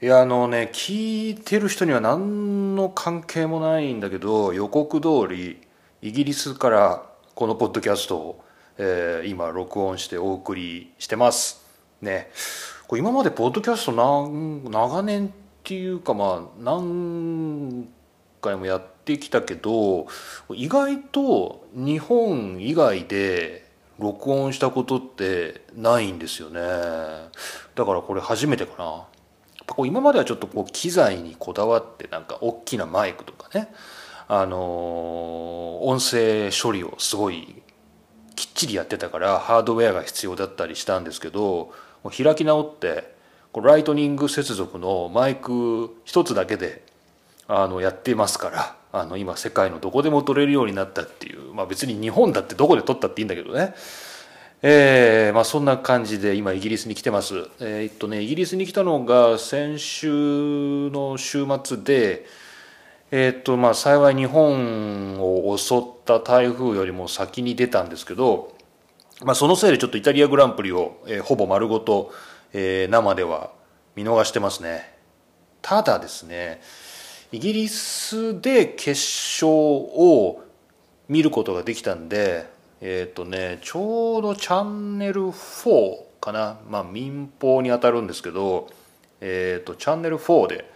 いやあのね聞いてる人には何の関係もないんだけど予告通りイギリスからこのポッドキャストを、えー今録音してお送りしてます。ね。これ今までポッドキャストなん長年っていうかまあ何回もやってきたけど意外と日本以外で録音したことってないんですよね。だからこれ初めてかな。ぱこう今まではちょっとこう機材にこだわってなんか大きなマイクとかねあの音声処理をすごいきっちりやってたからハードウェアが必要だったりしたんですけど開き直ってこライトニング接続のマイク一つだけであのやってますからあの今世界のどこでも撮れるようになったっていう、まあ、別に日本だってどこで撮ったっていいんだけどね。えーまあ、そんな感じで今イギリスに来てます。えーっとねイギリスに来たのが先週の週末でえーっとまあ幸い日本を襲った台風よりも先に出たんですけど、まあ、そのせいでちょっとイタリアグランプリを、えーほぼ丸ごと、えー生では見逃してますね。ただですねイギリスで決勝を見ることができたんでえっ、とねちょうどチャンネル4かな。まあ民放に当たるんですけどえっ、とチャンネル4で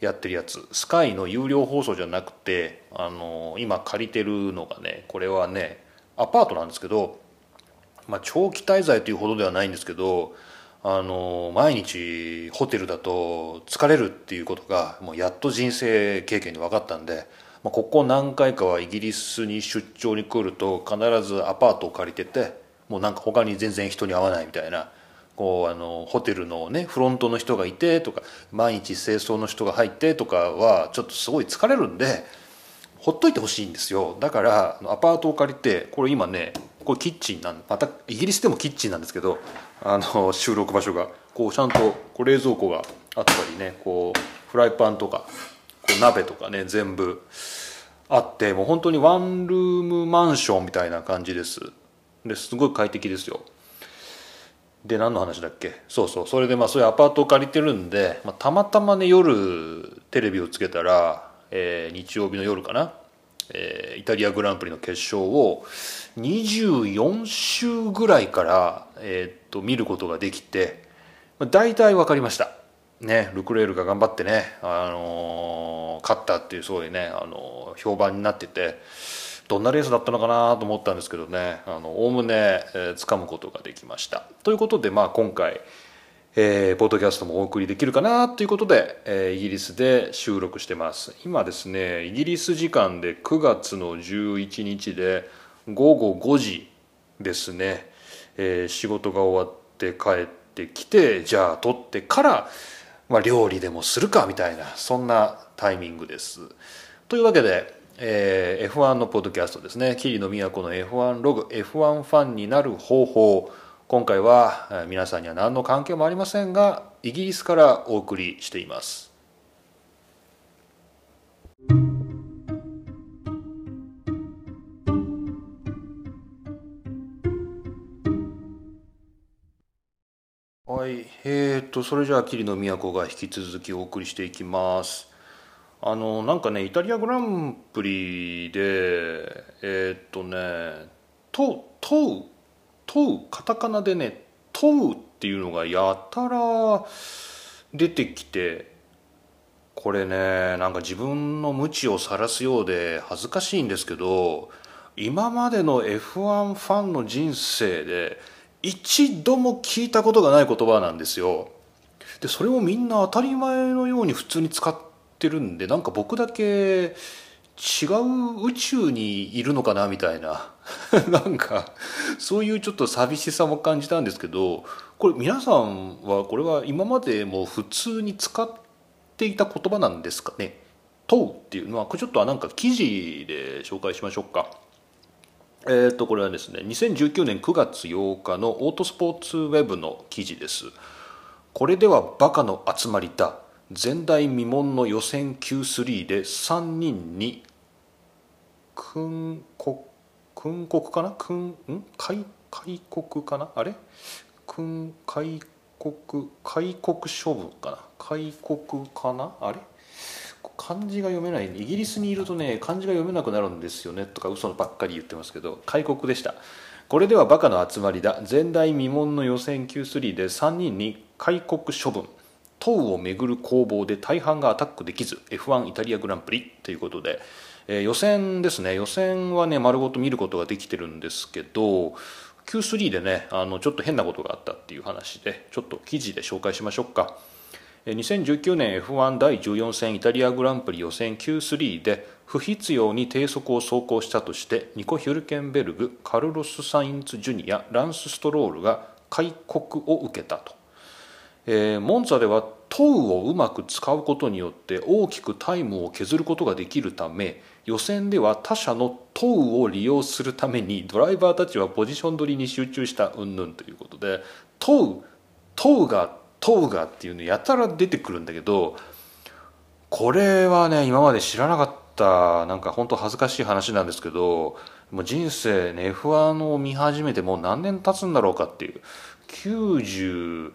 やってるやつ。スカイの有料放送じゃなくてあの今借りてるのがねこれはねアパートなんですけどまあ、長期滞在というほどではないんですけどあの毎日ホテルだと疲れるっていうことがもうやっと人生経験で分かったんで、まあ、ここ何回かはイギリスに出張に来ると必ずアパートを借りててもうなんか他に全然人に会わないみたいなこうあのホテルのねフロントの人がいてとか毎日清掃の人が入ってとかはちょっとすごい疲れるんでほっといてほしいんですよ。だからアパートを借りてこれ今ねこれキッチンなんまたイギリスでもキッチンなんですけどあの収録場所がこうちゃんとこう冷蔵庫があったりねこうフライパンとかこう鍋とかね全部あってもう本当にワンルームマンションみたいな感じです。ですごい快適ですよ。で何の話だっけ？そうそう。それでまあそういうアパートを借りてるんで、まあ、たまたまね夜テレビをつけたら、えー日曜日の夜かな、えーイタリアグランプリの決勝を24週ぐらいから、えーっと見ることができて、まあ、大体分かりました。ねルクレールが頑張ってね、あのー勝ったっていうすごいね、あのー評判になっててどんなレースだったのかなと思ったんですけどねおおむね、えー掴むことができました。ということで、まあ、今回、えーポッドキャストもお送りできるかなということで、えーイギリスで収録してます。今ですねイギリス時間で9月の11日で午後5時ですね、えー仕事が終わって帰ってきてじゃあ撮ってから、まあ、料理でもするかみたいなそんなタイミングです。というわけで、えー F1 のポッドキャストですね。桐野都の F1 ログ F1 ファンになる方法。今回は皆さんには何の関係もありませんがイギリスからお送りしています。えー、とそれじゃあ桐野都が引き続きお送りしていきます。あのなんかねイタリアグランプリでえーっとね「問う」問う問うカタカナでね「問う」っていうのがやたら出てきてこれねなんか自分の無知を晒すようで恥ずかしいんですけど今までの F1 ファンの人生で一度も聞いたことがない言葉なんですよ。でそれをみんな当たり前のように普通に使ってるんでなんか僕だけ違う宇宙にいるのかなみたいな。なんかそういうちょっと寂しさも感じたんですけどこれ皆さんはこれは今までも普通に使っていた言葉なんですかね？問うっていうのはこれちょっとなんか記事で紹介しましょうか。えー、とこれはですね2019年9月8日のオートスポーツウェブの記事です。これではバカの集まりだ。前代未聞の予選 Q3 で3人に訓国訓国かな？訓ん？開開国かな？あれ？訓開国開国処分かな？開国かな？あれ？漢字が読めない。イギリスにいるとね漢字が読めなくなるんですよね。とか嘘のばっかり言ってますけど開国でした。これではバカの集まりだ。前代未聞の予選 Q3 で3人に開国処分。党をめぐる攻防で大半がアタックできず F1 イタリアグランプリ。ということで、えー、予選ですね。予選はね丸ごと見ることができてるんですけど Q3 でねあのちょっと変なことがあったっていう話でちょっと記事で紹介しましょうか。2019年 F1 第14戦イタリアグランプリ予選 Q3 で不必要に低速を走行したとしてニコ・ヒュルケンベルグカルロス・サインツ・ジュニアランス・ストロールが戒告を受けたと、えー、モンツァではトウをうまく使うことによって大きくタイムを削ることができるため予選では他社のトウを利用するためにドライバーたちはポジション取りに集中した云々ということでトウトウがトウがっていうのやたら出てくるんだけどこれはね今まで知らなかったなんか本当恥ずかしい話なんですけどもう人生ね F1 を見始めてもう何年経つんだろうかっていう。90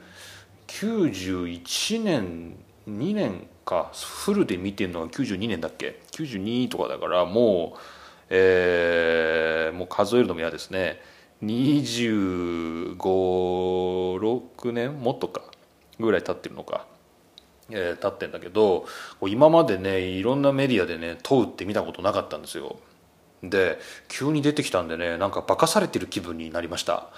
91年2年かフルで見てるのは92年だっけ？92とかだからもうえー、もう数えるのも嫌ですね。256年？もっとか。ぐらい経ってるのか、えー、経ってんだけど今までねいろんなメディアでね問うって見たことなかったんですよ。で急に出てきたんでねなんか化かされてる気分になりました。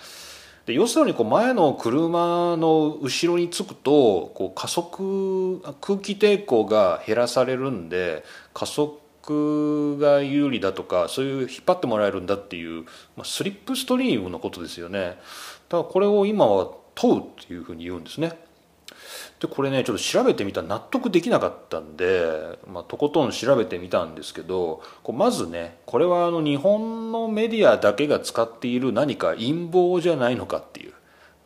で要するにこう前の車の後ろにつくとこう加速空気抵抗が減らされるんで加速が有利だとかそういう引っ張ってもらえるんだっていう、まあ、スリップストリームのことですよね。だからこれを今は問うっていうふうに言うんですね。でこれねちょっと調べてみたら納得できなかったんで、まあ、とことん調べてみたんですけどこうまずねこれはあの日本のメディアだけが使っている何か陰謀じゃないのかっていう。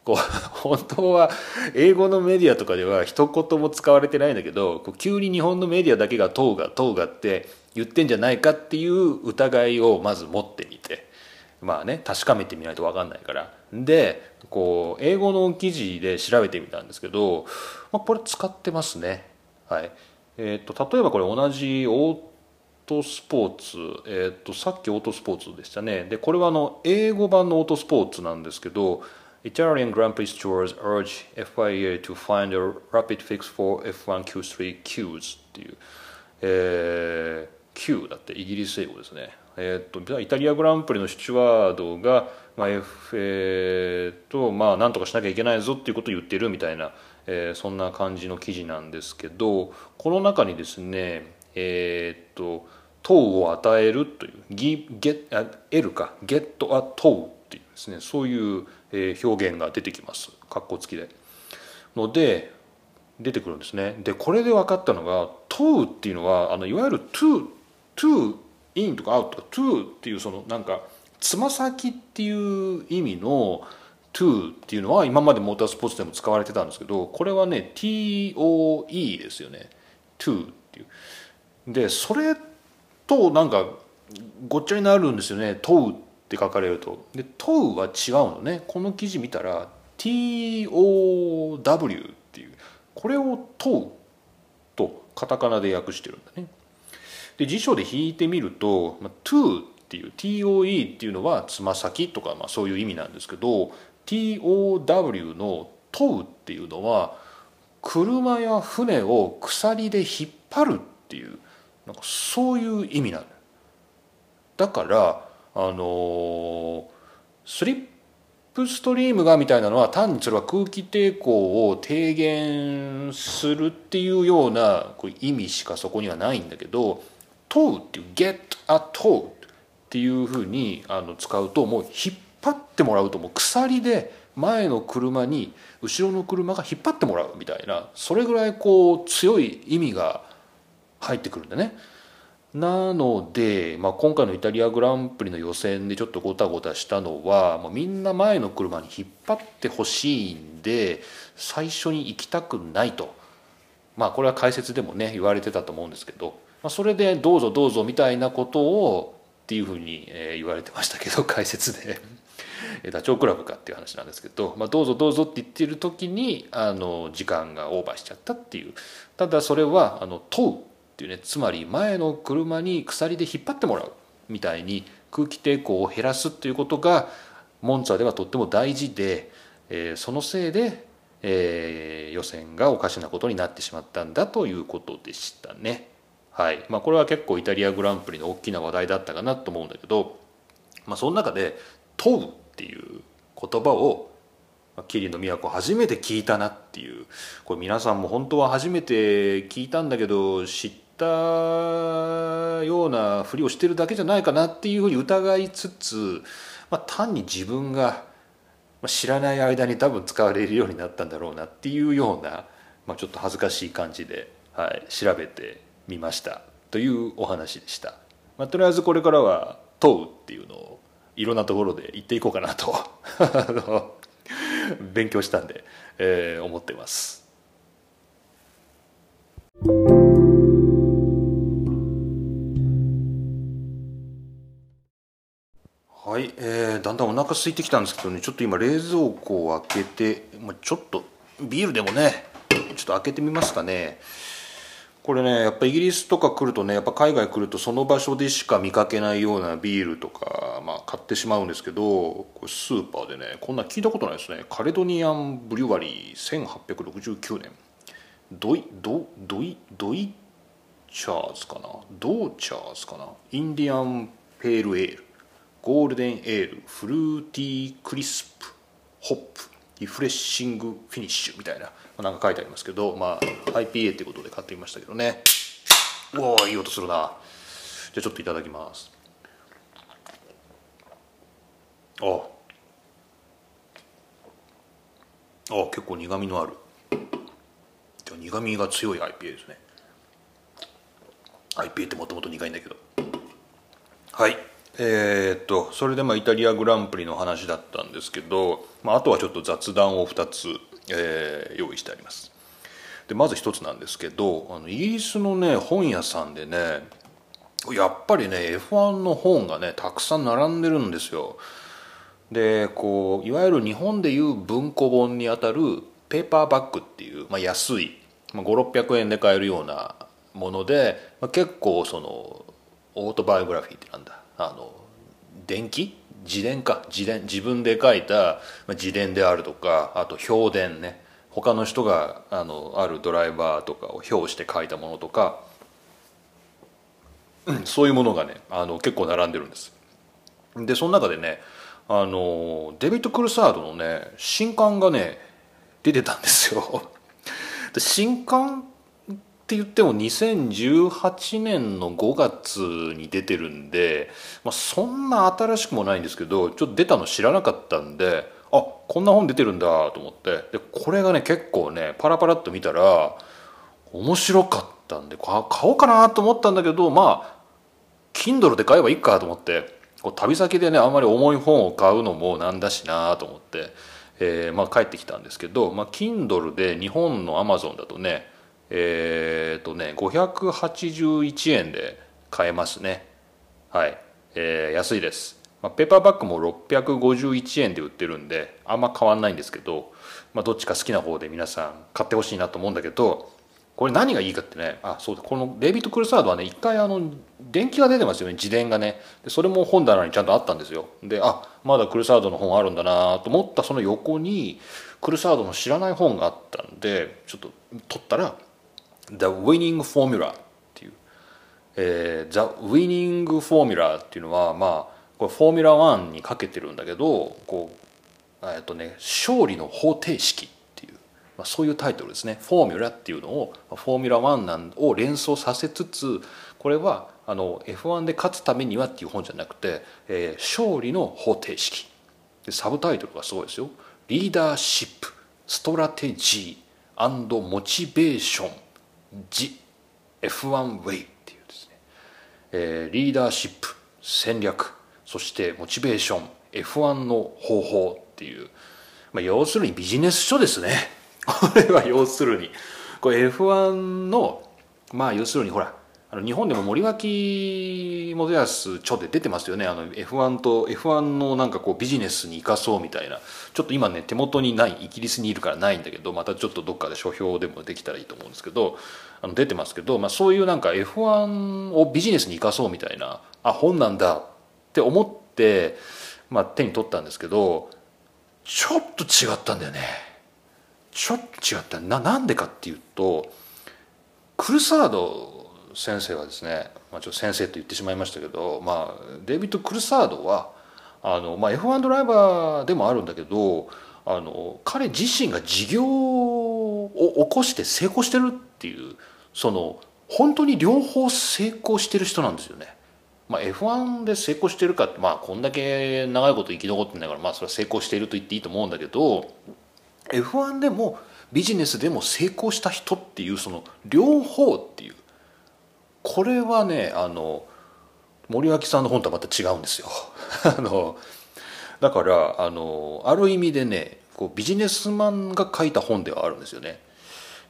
こう 本当は英語のメディアとかでは一言も使われてないんだけどこう急に日本のメディアだけが「党が党が」って言ってんじゃないかっていう疑いをまず持ってみて。まあね確かめてみないと分かんないから。でこう英語の記事で調べてみたんですけど、まあ、これ使ってますね。はい。えーと、例えばこれ同じオートスポーツ、えーと、さっきオートスポーツでしたね。でこれはあの英語版のオートスポーツなんですけど Italian Grand Prix Stores urge FIA to find a rapid fix for F1Q3 Qs っていう、えー、Q だってイギリス英語ですね。えーと、イタリアグランプリのスチュワードが、まあ F えーとまあ、なんとかしなきゃいけないぞっていうことを言ってるみたいな、えー、そんな感じの記事なんですけどこの中にですねえっ、ー、と糖を与えるというギゲあ L かゲットア糖っていうですね。そういう、表現が出てきます。括弧付きで。ので出てくるんですね。でこれで分かったのが「問う」っていうのはあのいわゆる「to」「to」インとかアウト。とか to っていうそのなんかつま先っていう意味の to っていうのは今までモータースポーツでも使われてたんですけどこれはね TOE ですよね。to っていう。でそれとなんかごっちゃになるんですよね。問うって書かれると。で問うは違うのね。この記事見たら TOW っていう。これを問うとカタカナで訳してるんだね。で辞書で引いてみると、まあ、to っていう TOE っていうのはつま先とか、まあ、そういう意味なんですけど TOW の問うっていうのは車や船を鎖で引っ張るっていうなんかそういう意味なのだからあのー、スリップストリームがみたいなのは単にそれは空気抵抗を低減するっていうような意味しかそこにはないんだけど問うっていう get a tow っていうふうにあの使うともう。引っ張ってもらうともう鎖で前の車に後ろの車が引っ張ってもらうみたいなそれぐらいこう強い意味が入ってくるんだね。なので、まあ、今回のイタリアグランプリの予選でちょっとごたごたしたのはもうみんな前の車に引っ張ってほしいんで最初に行きたくないと。まあこれは解説でもね言われてたと思うんですけど。まあ、それでどうぞどうぞみたいなことをっていうふうに言われてましたけど 解説で。ダチョウ倶楽部かっていう話なんですけど、まあ、どうぞどうぞって言ってる時にあの時間がオーバーしちゃったっていうただそれはあの問うっていうねつまり前の車に鎖で引っ張ってもらうみたいに空気抵抗を減らすっていうことがモンツァではとっても大事で、えー、そのせいで、えー、予選がおかしなことになってしまったんだということでしたね。はい。まあ、これは結構イタリアグランプリの大きな話題だったかなと思うんだけど、まあ、その中で「問う」っていう言葉を桐野都初めて聞いたなっていうこれ皆さんも本当は初めて聞いたんだけど知ったようなふりをしてるだけじゃないかなっていうふうに疑いつつ、まあ、単に自分が知らない間に多分使われるようになったんだろうなっていうような、まあ、ちょっと恥ずかしい感じで、はい、調べてみました。というお話でした、まあ、とりあえずこれからは「問う」っていうのをいろんなところで言っていこうかなと。勉強したんで、えー、思ってます。はい、えー、だんだんお腹空いてきたんですけどねちょっと今冷蔵庫を開けて、まあ、ちょっとビールでもねちょっと開けてみますかね。これねやっぱイギリスとか来るとねやっぱ海外来るとその場所でしか見かけないようなビールとか、まあ、買ってしまうんですけどこれスーパーでねこんな聞いたことないですね。カレドニアンブリュワリー1869年。ドイドドイ Deuchars かな？ Deuchars かな？ Indian Pale Ale。Golden Ale。Fruity crisp。Hop。Refreshing finish みたいな。なんか書いてありますけどまあ IPA ってことで買ってみましたけどね。うわいい音するな。じゃあちょっといただきます。あ。あ結構苦みのある。苦みが強い IPA ですね。IPA ってもともと苦いんだけど。はい。えー、っとそれでまあイタリアグランプリの話だったんですけど、まあ、あとはちょっと雑談を2つ、えー、用意してあります。でまず1つなんですけどあのイギリスのね本屋さんでねやっぱりね F1 の本がねたくさん並んでるんですよ。でこういわゆる日本でいう文庫本にあたるペーパーバッグっていう、まあ、安い、まあ、5600円で買えるようなもので、まあ、結構そのオートバイオグラフィーってなんだあの伝記自伝か。自伝自分で書いた自伝であるとかあと評伝ね。他の人があのあるドライバーとかを評して書いたものとか、うん、そういうものがねあの結構並んでるんです。でその中でねあのデビッド・クルサードのね新刊がね出てたんですよ。新刊って言っても2018年の5月に出てるんで、まあ、そんな新しくもないんですけどちょっと出たの知らなかったんであこんな本出てるんだと思って。でこれがね結構ねパラパラっと見たら面白かったんで買おうかなと思ったんだけどまあ Kindle で買えばいいかと思ってこう旅先でねあんまり重い本を買うのもなんだしなと思って、えー、まあ、帰ってきたんですけど、まあ、Kindle で日本の Amazon だとねえっ、とね581円で買えますね。はい、えー、安いです、まあ、ペーパーバッグも651円で売ってるんであんま変わんないんですけど、まあ、どっちか好きな方で皆さん買ってほしいなと思うんだけどこれ何がいいかってねあそうだ。このデイビッド・クルサードはね一回あの電気が出てますよね。自伝がね。でそれも本棚にちゃんとあったんですよ。であまだクルサードの本あるんだなと思ったその横にクルサードの知らない本があったんでちょっと取ったら The Winning Formula っていう、えー、The Winning Formula っていうのはまあこれフォーミュラ1にかけてるんだけどこうえっとね勝利の方程式っていう、まあ、そういうタイトルですね。フォーミュラっていうのをフォーミュラ1なんを連想させつつこれはあの F1 で勝つためにはっていう本じゃなくて、えー、勝利の方程式。でサブタイトルがすごいですよ。 Leadership Strategy Motivation The F1 Way っていうですね、えー、リーダーシップ戦略そしてモチベーション F1 の方法っていう、まあ、要するにビジネス書ですね。これは要するに。これ F1 のまあ要するにほらあの日本でも森脇元康著で出てますよね。あの F1 と F1 のなんかこうビジネスに生かそうみたいな。ちょっと今ね手元にないイギリスにいるからないんだけどまたちょっとどっかで書評でもできたらいいと思うんですけどあの出てますけど、まあ、そういうなんか F1 をビジネスに生かそうみたいなあ本なんだって思って、まあ、手に取ったんですけどちょっと違ったんだよね。ちょっと違った。ななんでかっていうとクルサード先生はですね、まあ、ちょっと先生と言ってしまいましたけど、まあ、デイビッド・クルサードはあの、まあ、F1 ドライバーでもあるんだけどあの彼自身が事業を起こして成功してるっていうその本当に両方成功してる人なんですよね。まあ、F1 で成功してるかって、まあ、こんだけ長いこと生き残ってんだから、まあ、それは成功していると言っていいと思うんだけど F1 でもビジネスでも成功した人っていうその両方っていうこれはねあの森脇さんの本とはまた違うんですよ。あのだからあのある意味でねこうビジネスマンが書いた本ではあるんですよね。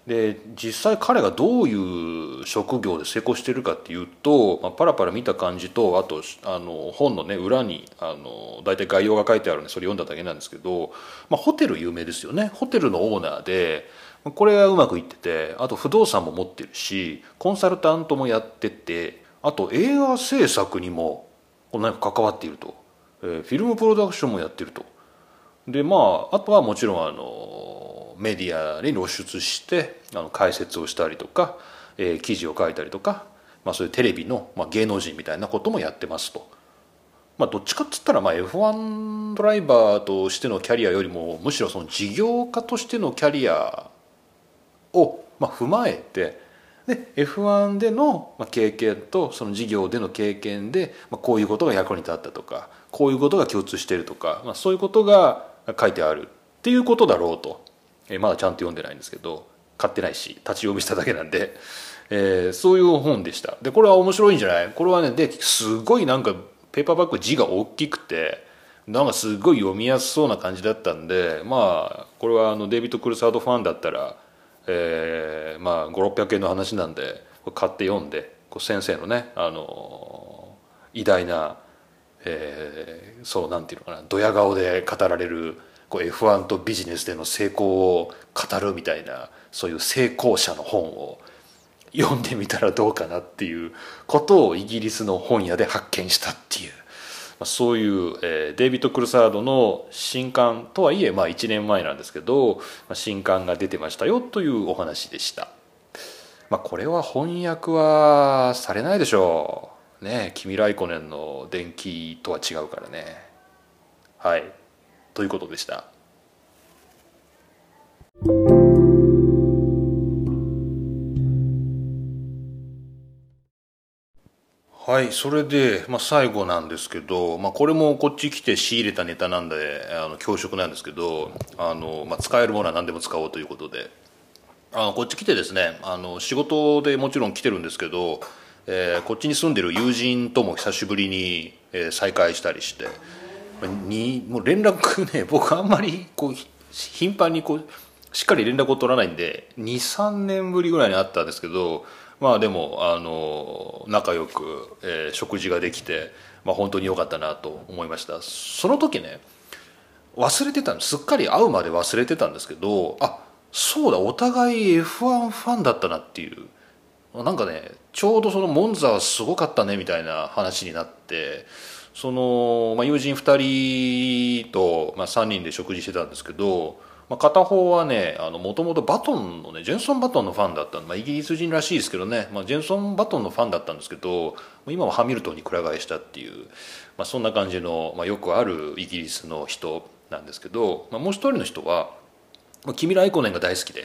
で実際彼がどういう職業で成功してるかっていうと、まあ、パラパラ見た感じとあとあの本のね裏にあの大体概要が書いてあるんでそれ読んだだけなんですけど、まあ、ホテル有名ですよね。ホテルのオーナーでこれがうまくいっててあと不動産も持ってるしコンサルタントもやっててあと映画制作にもなんか関わっていると、えー、フィルムプロダクションもやってるとでまああとはもちろんあのメディアに露出してあの解説をしたりとか、えー、記事を書いたりとか、まあ、そういうテレビの、まあ、芸能人みたいなこともやってますと。まあ、どっちかっつったらまあ F1 ドライバーとしてのキャリアよりもむしろその事業家としてのキャリアをまあ踏まえてで F1 での経験とその事業での経験でまこういうことが役に立ったとかこういうことが共通しているとか、まあ、そういうことが書いてあるっていうことだろうと、えまだちゃんと読んでないんですけど買ってないし立ち読みしただけなんで、えー、そういう本でした。でこれは面白いんじゃない？これはねですごいなんかペーパーバッグ字が大きくてなんかすごい読みやすそうな感じだったんでまあこれはあのデイビッド・クルサードファンだったらえー、まあ5600円の話なんで買って読んで先生のね、あの偉大な、えー、そうなんていうのかなドヤ顔で語られるこう F1 とビジネスでの成功を語るみたいなそういう成功者の本を読んでみたらどうかなっていうことをイギリスの本屋で発見したっていう。まそういう、え、デイビッド・クルサードの新刊とはいえ、まあ、1年前なんですけど、まあ、新刊が出てましたよというお話でした、まあ、これは翻訳はされないでしょう。ね君ライコネンの伝記とは違うからね。はい。ということでした。はいそれで、まあ、最後なんですけど、まあ、これもこっち来て仕入れたネタなんであの恐縮なんですけどあの、まあ、使えるものは何でも使おうということで。あのこっち来てですねあの仕事でもちろん来てるんですけど、えー、こっちに住んでる友人とも久しぶりに、えー、再会したりしてにもう連絡ね 僕あんまりこう頻繁にこうしっかり連絡を取らないんで23年ぶりぐらいに会ったんですけどまあでもあの仲良く、えー、食事ができて、まあ、本当に良かったなと思いました。その時ね忘れてたんです。っかり会うまで忘れてたんですけどあそうだお互い F1 ファンだったなっていう。なんかねちょうどそのモンザはすごかったねみたいな話になってその、まあ、友人2人と、まあ、3人で食事してたんですけどまあ、片方はねもともとバトンのねジェンソン・バトンのファンだったまあ、イギリス人らしいですけどね、まあ、ジェンソン・バトンのファンだったんですけど今はハミルトンにくら替えしたっていう、まあ、そんな感じの、まあ、よくあるイギリスの人なんですけど、まあ、もう一人の人は、まあ、キミラ・イコネンが大好きで、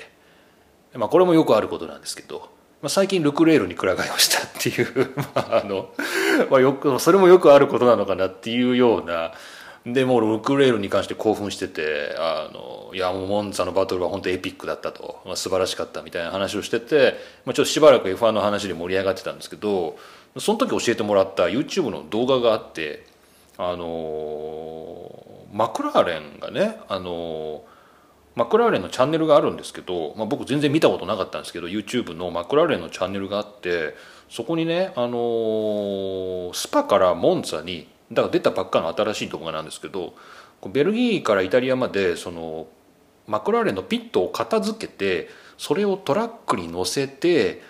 まあ、これもよくあることなんですけど、まあ、最近ルクレールにくら替えをしたっていう まああの、まあ、よくそれもよくあることなのかなっていうようなでもうルクレールに関して興奮しててあのいやもうモンツァのバトルは本当エピックだったと、まあ、素晴らしかったみたいな話をしてて、まあ、ちょっとしばらく F1 の話で盛り上がってたんですけどその時教えてもらった YouTube の動画があってあのマクラーレンがねあのマクラーレンのチャンネルがあるんですけど、まあ、僕全然見たことなかったんですけど YouTube のマクラーレンのチャンネルがあってそこにね、あのスパからモンツァにだから出たばっかの新しい動画なんですけどベルギーからイタリアまでそのマクラーレンのピットを片付けてそれをトラックに乗せて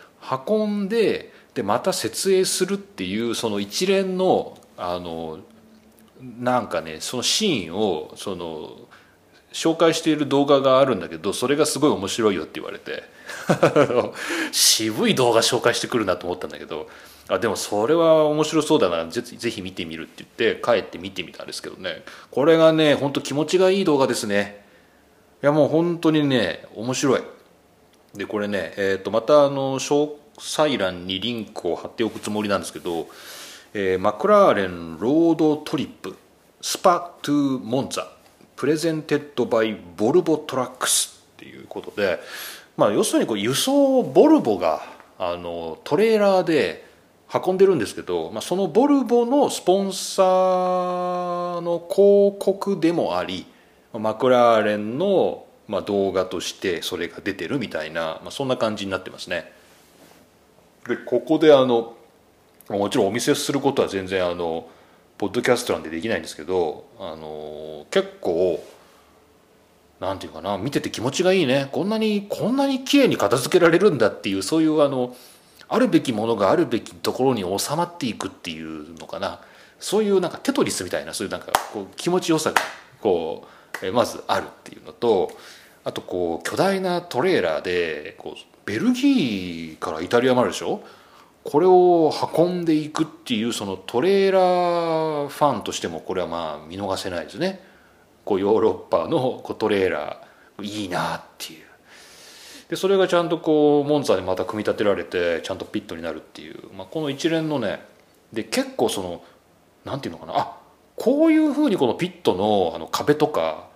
運んででまた設営するっていうその一連のあのなんかねそのシーンをその紹介している動画があるんだけどそれがすごい面白いよって言われて 渋い動画紹介してくるなと思ったんだけどあでもそれは面白そうだな。ぜぜひ見てみるって言って帰って見てみたんですけどね。これがね本当気持ちがいい動画ですね。いやもう本当にね面白い。でこれね、えー、とまたあの詳細欄にリンクを貼っておくつもりなんですけど、えー McLaren Road Trip Spa to Monza presented by Volvo Trucks っていうことで、まあ、要するにこう輸送ボルボがあのトレーラーで運んでるんですけど、まあ、そのボルボのスポンサーの広告でもありマクラーレンのま動画としてそれが出てるみたいな、まあ、そんな感じになってますね。でここであのもちろんお見せすることは全然あのポッドキャストなんでできないんですけどあの結構なんていうかな見てて気持ちがいいね。こんなにこんなに綺麗に片付けられるんだっていうそういうあのあるべきものがあるべきところに収まっていくっていうのかな。そういうなんかテトリスみたいなそういうなんかこう気持ちよさがこうまずあるっていうのとあとこう巨大なトレーラーでこうベルギーからイタリアまででしょ？これを運んでいくっていうそのトレーラーファンとしてもこれはまあ見逃せないですね。こうヨーロッパのこうトレーラーいいなっていう。でそれがちゃんとこうモンツァでまた組み立てられてちゃんとピットになるっていう、まあ、この一連のねで結構そのなんていうのかな。あこういうふうにこのピットのあの壁とか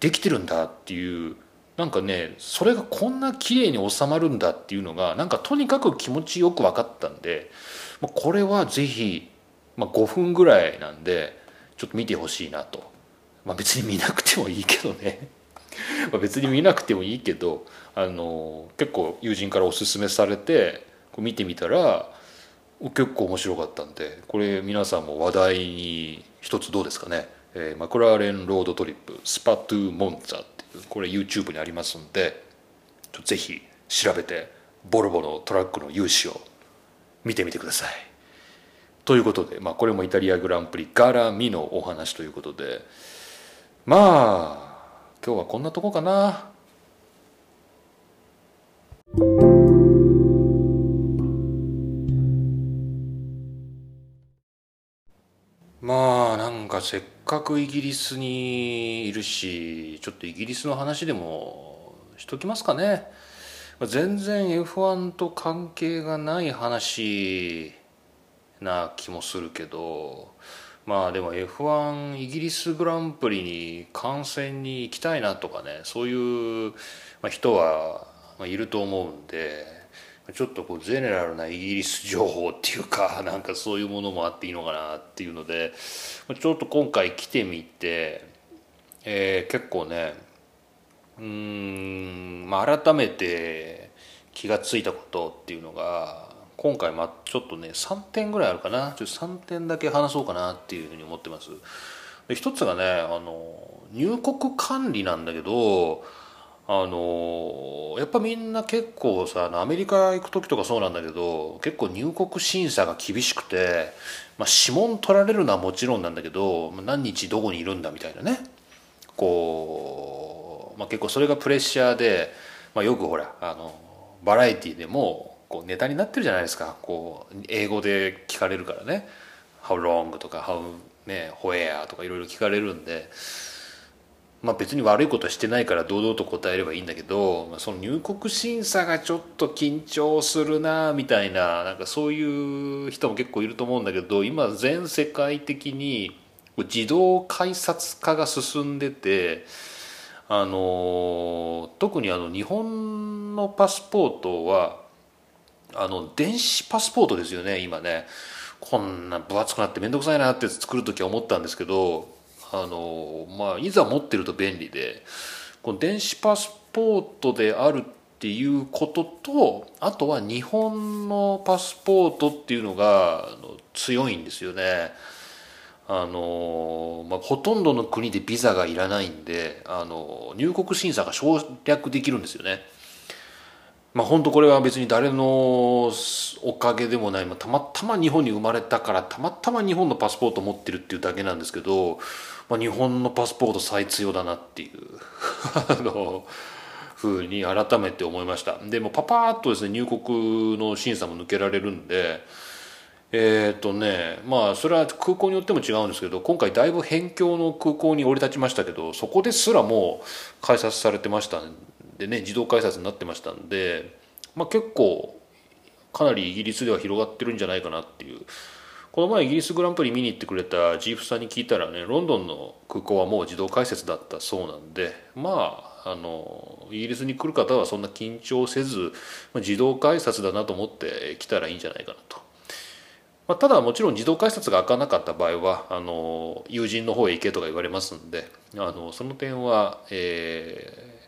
できてるんだっていうなんかねそれがこんな綺麗に収まるんだっていうのがなんかとにかく気持ちよく分かったんでまこれはぜひ、まあ、5分ぐらいなんでちょっと見てほしいなと、まあ、別に見なくてもいいけどね。別に見なくてもいいけどあの結構友人からおすすめされてこう見てみたら結構面白かったんでこれ皆さんも話題に一つどうですかね、えーマクラーレンロードトリップスパトゥモンツァっていうこれ YouTube にありますんでちょぜひ調べてボルボのトラックの勇姿を見てみてください。ということで、まあ、これもイタリアグランプリガラミのお話ということでまあ今日はこんなとこかな。かせっかくイギリスにいるしちょっとイギリスの話でもしときますかね。全然 F1 と関係がない話な気もするけどまあでも F1 イギリスグランプリに観戦に行きたいなとかねそういう人はいると思うんでちょっとこうゼネラルなイギリス情報っていうか なんかそういうものもあっていいのかなっていうのでちょっと今回来てみて、えー、結構ねうーんまあ改めて気が付いたことっていうのが今回まちょっとね3点ぐらいあるかな。ちょっと3点だけ話そうかなっていうふうに思ってます。で一つがねあの入国管理なんだけどあのやっぱみんな結構さアメリカ行く時とかそうなんだけど結構入国審査が厳しくて、まあ、指紋取られるのはもちろんなんだけど何日どこにいるんだみたいなねこう、まあ、結構それがプレッシャーで、まあ、よくほらあのバラエティーでもこうネタになってるじゃないですかこう英語で聞かれるからね「How long?」とか「How、ね、where?」とかいろいろ聞かれるんで。まあ、別に悪いことはしてないから堂々と答えればいいんだけどその入国審査がちょっと緊張するなみたいななんかそういう人も結構いると思うんだけど今全世界的に自動改札化が進んでてあの特にあの日本のパスポートはあの電子パスポートですよね今ね。こんな分厚くなって面倒くさいなって作る時は思ったんですけどあのまあいざ持ってると便利でこの電子パスポートであるっていうこととあとは日本のパスポートっていうのが強いんですよね。あのまあ、ほとんどの国でビザがいらないんであの入国審査が省略できるんですよね。まあ本当これは別に誰のおかげでもない、まあ、たまたま日本に生まれたからたまたま日本のパスポート持ってるっていうだけなんですけど、まあ、日本のパスポート最強だなっていう あのふうに改めて思いました。でもパパーッとですね入国の審査も抜けられるんでえっ、ー、とねまあそれは空港によっても違うんですけど今回だいぶ辺境の空港に降り立ちましたけどそこですらもう改札されてましたんでね自動改札になってましたんで、まあ、結構かなりイギリスでは広がってるんじゃないかなっていうこの前イギリスグランプリ見に行ってくれたジーフさんに聞いたらねロンドンの空港はもう自動改札だったそうなんでまああのイギリスに来る方はそんな緊張せず自動改札だなと思って来たらいいんじゃないかなと。まあ、ただもちろん自動改札が開かなかった場合はあの友人の方へ行けとか言われますんであのその点は、え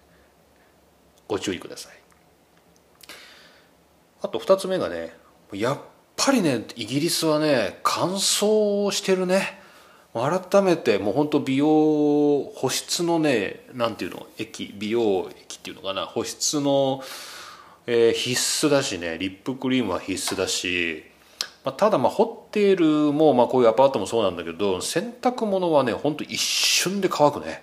ー、ご注意ください。あと2つ目がねやっぱりねイギリスはね乾燥してるね。改めてもう本当美容保湿のねなんていうの液美容液っていうのかな。保湿の、えー、必須だしね。リップクリームは必須だし。まあ、ただまあホテルもまあこういうアパートもそうなんだけど洗濯物はねほんと一瞬で乾くね。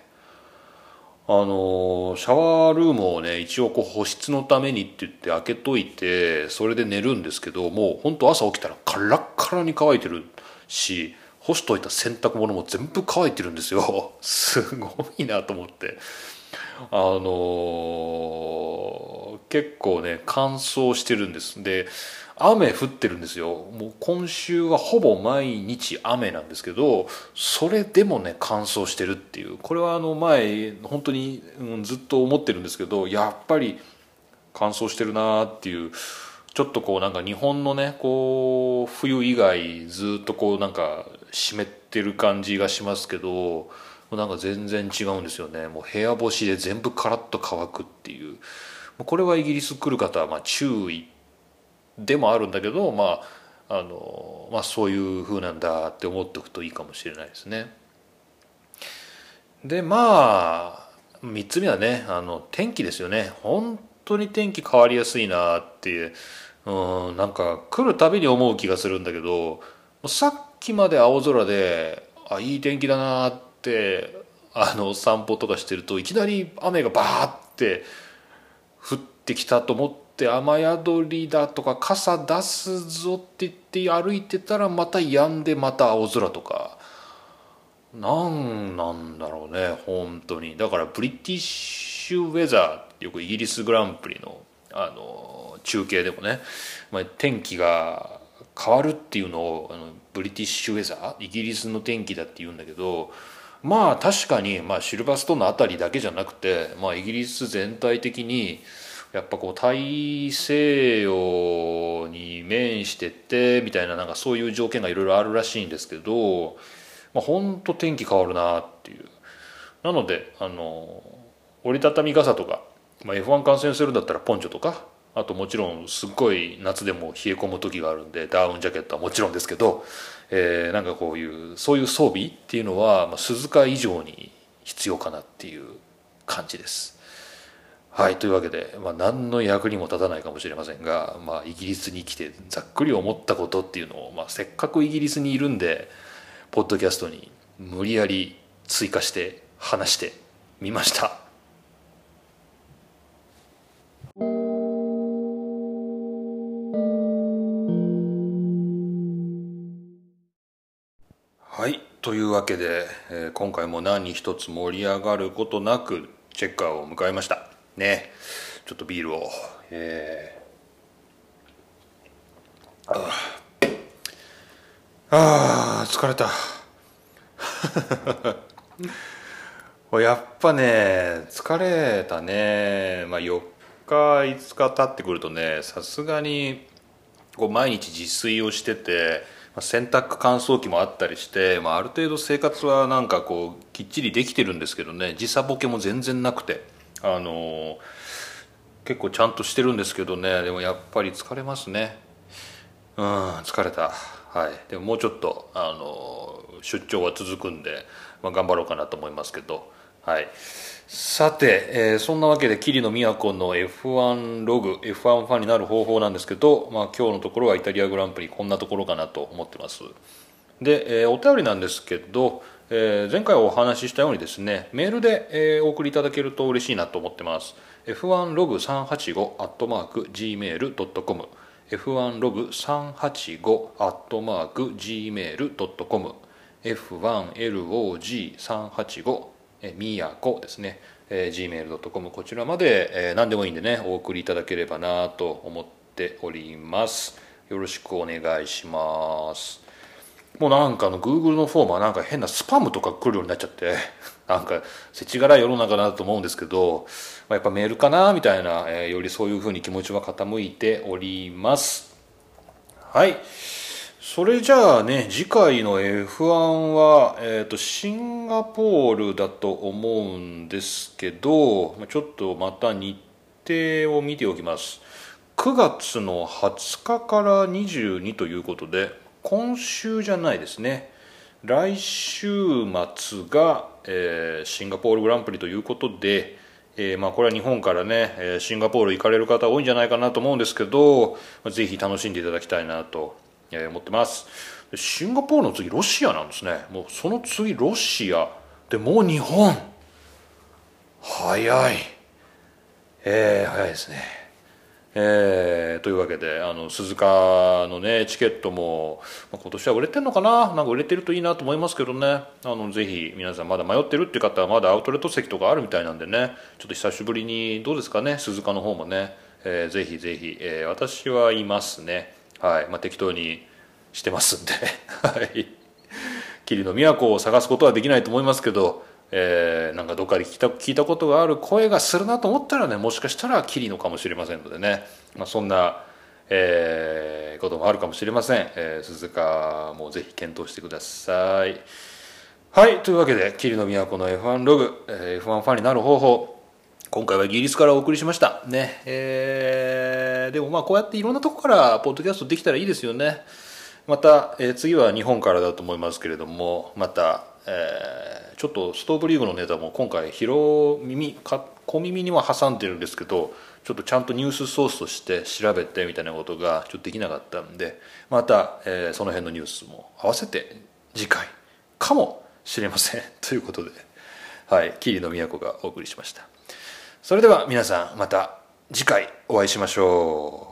あのシャワールームをね一応こう保湿のためにって言って開けといてそれで寝るんですけどもうほんと朝起きたらカラッカラに乾いてるし干しといた洗濯物も全部乾いてるんですよ。すごいなと思って。あのー、結構ね乾燥してるんです。で雨降ってるんですよ。もう今週はほぼ毎日雨なんですけどそれでもね乾燥してるっていう。これはあの前本当に、うん、ずっと思ってるんですけどやっぱり乾燥してるなっていうちょっとこうなんか日本のねこう冬以外ずっとこうなんか湿ってる感じがしますけどなんか全然違うんですよね。もう部屋干しで全部カラッと乾くっていう。これはイギリス来る方はま注意。でもあるんだけどまああの、まあ、そういうふうなんだって思っておくといいかもしれないですね。でまあ3つ目はねあの天気ですよね本当に天気変わりやすいなっていううんなんか来るたびに思う気がするんだけどさっきまで青空であいい天気だなってあの散歩とかしてるといきなり雨がバーって降ってきたと思ってって雨宿りだとか傘出すぞって言って歩いてたらまた止んでまた青空とか。何なんだろうね本当に。だからブリティッシュウェザーよくイギリスグランプリのあの中継でもね、ま、天気が変わるっていうのをあのブリティッシュウェザーイギリスの天気だって言うんだけどまあ確かに、まあ、シルバーストーンの辺りだけじゃなくて、まあ、イギリス全体的にやっぱこう大西洋に面しててみたいななんかそういう条件がいろいろあるらしいんですけど、まあ、本当天気変わるなっていうなのであの折りたたみ傘とか、まあ、F1 観戦するんだったらポンチョとかあともちろんすっごい夏でも冷え込む時があるんでダウンジャケットはもちろんですけど、えー、なんかこういうそういう装備っていうのは、まあ、鈴鹿以上に必要かなっていう感じです。はいというわけで、まあ、何の役にも立たないかもしれませんが、まあ、イギリスに来てざっくり思ったことっていうのを、まあ、せっかくイギリスにいるんでポッドキャストに無理やり追加して話してみました。はいというわけで、えー、今回も何一つ盛り上がることなくチェッカーを迎えましたね。ちょっとビールを。えー、ああ疲れた。やっぱね疲れたね。まあ4日5日経ってくるとねさすがにこう毎日自炊をしてて洗濯乾燥機もあったりして、まあ、ある程度生活はなんかこうきっちりできてるんですけどね時差ボケも全然なくて。あの結構ちゃんとしてるんですけどね。でもやっぱり疲れますね。うん疲れた。はい。でももうちょっとあの出張は続くんで、まあ、頑張ろうかなと思いますけど。はい。さて、えー、そんなわけで桐野都の F1 ログ F1 ファンになる方法なんですけど、まあ、今日のところはイタリアグランプリこんなところかなと思ってます。で、えー、お便りなんですけど、えー、前回お話ししたようにですねメールで、えー、お送りいただけると嬉しいなと思ってます。F1 ログ385アットマーク Gmail.com F1 ログ385アットマーク Gmail.com F1LOG385 みやこですね、えー、gmail.com こちらまで、えー、何でもいいんでねお送りいただければなと思っております。よろしくお願いします。もうなんかの Google のフォームはなんか変なスパムとか来るようになっちゃって なんか世知辛い世の中だと思うんですけど、まあ、やっぱメールかなみたいな、えー、よりそういうふうに気持ちは傾いております。はい。それじゃあね次回の F1 は、えーと、シンガポールだと思うんですけどちょっとまた日程を見ておきます。9月の20日から22ということで今週じゃないですね。来週末が、えー、シンガポールグランプリということで、えー、まあ、これは日本からね、シンガポール行かれる方多いんじゃないかなと思うんですけどぜひ楽しんでいただきたいなと、思ってます。シンガポールの次ロシアなんですね。もうその次ロシア。でもう日本。早い。えー、早いですね。えー、というわけであの鈴鹿のねチケットも、まあ、今年は売れてんのかな？なんか売れてるといいなと思いますけどね。あのぜひ皆さんまだ迷ってるっていう方はまだアウトレット席とかあるみたいなんでね。ちょっと久しぶりにどうですかね？鈴鹿の方もね、えー、ぜひぜひ、えー、私はいますね。はい。まあ、適当にしてますんで。はい。霧の都を探すことはできないと思いますけど、えー、なんかどっかで聞いた聞いたことがある声がするなと思ったらねもしかしたら霧のかもしれませんのでね、まあ、そんな、えー、こともあるかもしれません、えー、鈴鹿もぜひ検討してください。はいというわけで霧の都の F1 ログ、えー、F1 ファンになる方法今回はイギリスからお送りしました。ねえー、でもまあこうやっていろんなとこからポッドキャストできたらいいですよね。また、えー、次は日本からだと思いますけれどもまた、えー、ちょっとストーブリーグのネタも今回広耳か小耳には挟んでるんですけどちょっとちゃんとニュースソースとして調べてみたいなことがちょっとできなかったんでまた、えー、その辺のニュースも合わせて次回かもしれません。ということではい桐野都がお送りしました。それでは皆さんまた次回お会いしましょう。